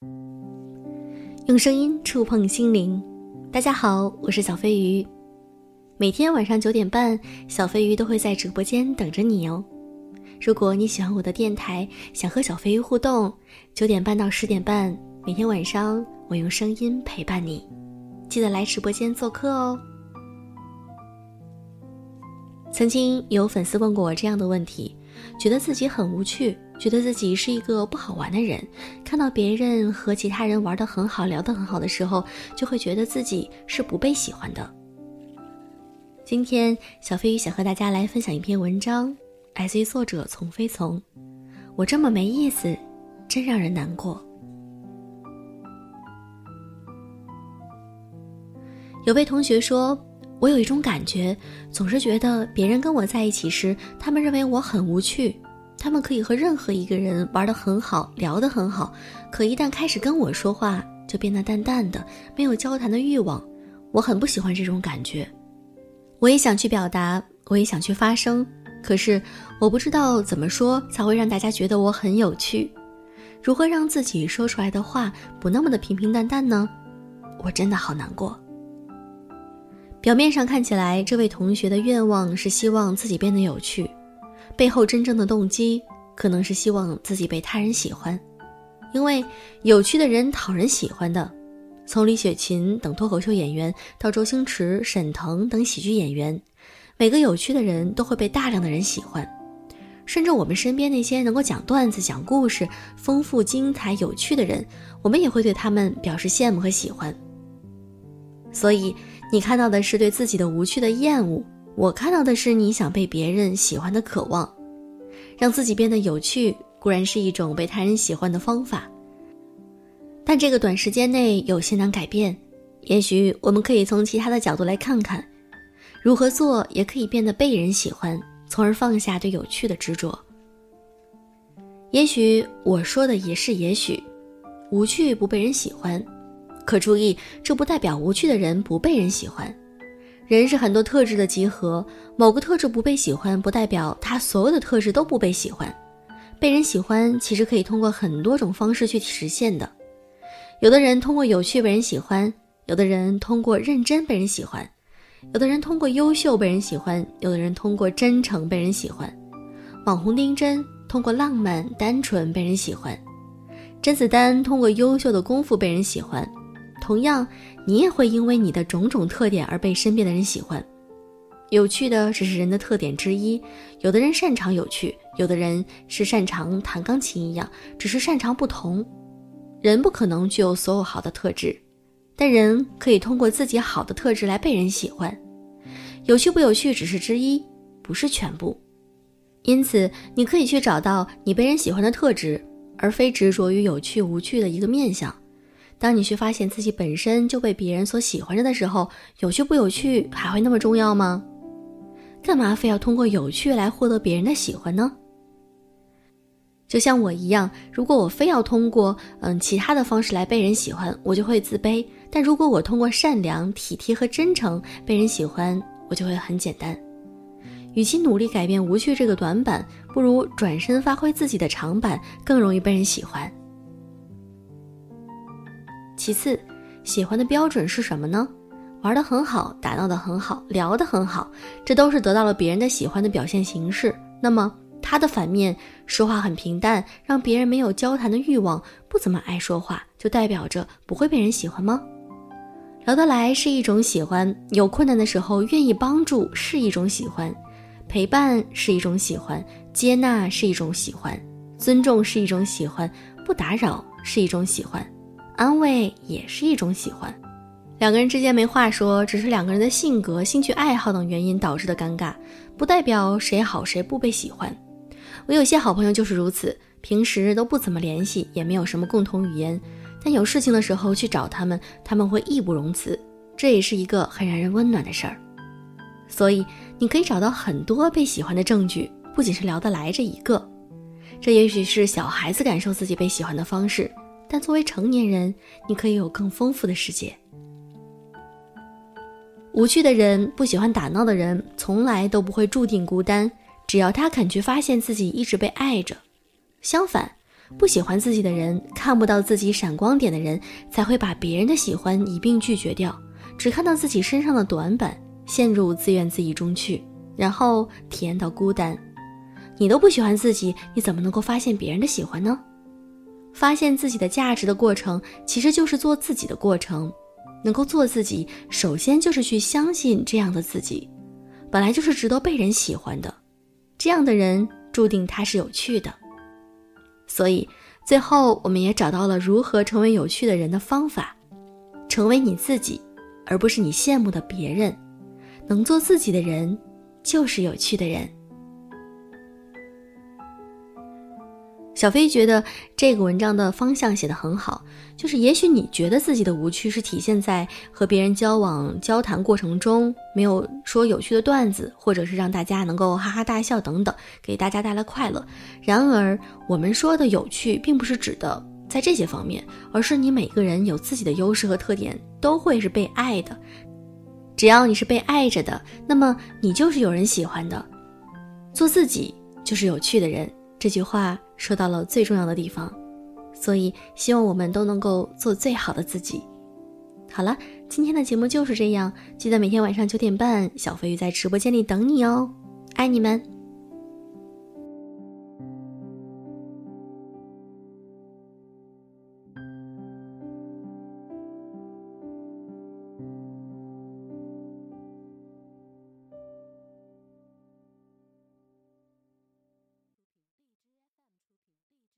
用声音触碰心灵，大家好，我是小飞鱼。每天晚上九点半，小飞鱼都会在直播间等着你哦。如果你喜欢我的电台，想和小飞鱼互动，九点半到十点半，每天晚上我用声音陪伴你，记得来直播间做客哦。曾经有粉丝问过我这样的问题，觉得自己很无趣。觉得自己是一个不好玩的人，看到别人和其他人玩得很好、聊得很好的时候，就会觉得自己是不被喜欢的。今天，小飞鱼想和大家来分享一篇文章，来自于作者从飞从。我这么没意思，真让人难过。有位同学说，我有一种感觉，总是觉得别人跟我在一起时，他们认为我很无趣。他们可以和任何一个人玩得很好，聊得很好，可一旦开始跟我说话，就变得淡淡的，没有交谈的欲望。我很不喜欢这种感觉。我也想去表达，我也想去发声，可是我不知道怎么说才会让大家觉得我很有趣。如何让自己说出来的话不那么的平平淡淡呢？我真的好难过。表面上看起来，这位同学的愿望是希望自己变得有趣。背后真正的动机可能是希望自己被他人喜欢，因为有趣的人讨人喜欢的。从李雪琴等脱口秀演员到周星驰、沈腾等喜剧演员，每个有趣的人都会被大量的人喜欢。甚至我们身边那些能够讲段子、讲故事、丰富精彩、有趣的人，我们也会对他们表示羡慕和喜欢。所以，你看到的是对自己的无趣的厌恶。我看到的是你想被别人喜欢的渴望，让自己变得有趣固然是一种被他人喜欢的方法，但这个短时间内有些难改变。也许我们可以从其他的角度来看看，如何做也可以变得被人喜欢，从而放下对有趣的执着。也许我说的也是也许，无趣不被人喜欢，可注意，这不代表无趣的人不被人喜欢。人是很多特质的集合，某个特质不被喜欢，不代表他所有的特质都不被喜欢。被人喜欢其实可以通过很多种方式去实现的。有的人通过有趣被人喜欢，有的人通过认真被人喜欢，有的人通过优秀被人喜欢，有的人通过真诚被人喜欢。网红丁真通过浪漫单纯被人喜欢，甄子丹通过优秀的功夫被人喜欢。同样，你也会因为你的种种特点而被身边的人喜欢。有趣的只是人的特点之一，有的人擅长有趣，有的人是擅长弹钢琴一样，只是擅长不同。人不可能具有所有好的特质，但人可以通过自己好的特质来被人喜欢。有趣不有趣只是之一，不是全部。因此，你可以去找到你被人喜欢的特质，而非执着于有趣无趣的一个面相。当你去发现自己本身就被别人所喜欢着的时候，有趣不有趣还会那么重要吗？干嘛非要通过有趣来获得别人的喜欢呢？就像我一样，如果我非要通过嗯其他的方式来被人喜欢，我就会自卑；但如果我通过善良、体贴和真诚被人喜欢，我就会很简单。与其努力改变无趣这个短板，不如转身发挥自己的长板，更容易被人喜欢。其次，喜欢的标准是什么呢？玩得很好，打闹得很好，聊得很好，这都是得到了别人的喜欢的表现形式。那么，他的反面，说话很平淡，让别人没有交谈的欲望，不怎么爱说话，就代表着不会被人喜欢吗？聊得来是一种喜欢，有困难的时候愿意帮助是一种喜欢，陪伴是一种喜欢，接纳是一种喜欢，尊重是一种喜欢，不打扰是一种喜欢。安慰也是一种喜欢，两个人之间没话说，只是两个人的性格、兴趣爱好等原因导致的尴尬，不代表谁好谁不被喜欢。我有些好朋友就是如此，平时都不怎么联系，也没有什么共同语言，但有事情的时候去找他们，他们会义不容辞，这也是一个很让人温暖的事儿。所以你可以找到很多被喜欢的证据，不仅是聊得来这一个，这也许是小孩子感受自己被喜欢的方式。但作为成年人，你可以有更丰富的世界。无趣的人，不喜欢打闹的人，从来都不会注定孤单。只要他肯去发现自己一直被爱着。相反，不喜欢自己的人，看不到自己闪光点的人，才会把别人的喜欢一并拒绝掉，只看到自己身上的短板，陷入自怨自艾中去，然后体验到孤单。你都不喜欢自己，你怎么能够发现别人的喜欢呢？发现自己的价值的过程，其实就是做自己的过程。能够做自己，首先就是去相信这样的自己，本来就是值得被人喜欢的。这样的人注定他是有趣的。所以，最后我们也找到了如何成为有趣的人的方法：成为你自己，而不是你羡慕的别人。能做自己的人，就是有趣的人。小飞觉得这个文章的方向写得很好，就是也许你觉得自己的无趣是体现在和别人交往、交谈过程中没有说有趣的段子，或者是让大家能够哈哈大笑等等，给大家带来快乐。然而，我们说的有趣，并不是指的在这些方面，而是你每个人有自己的优势和特点，都会是被爱的。只要你是被爱着的，那么你就是有人喜欢的。做自己就是有趣的人。这句话。说到了最重要的地方，所以希望我们都能够做最好的自己。好了，今天的节目就是这样，记得每天晚上九点半，小飞鱼在直播间里等你哦，爱你们。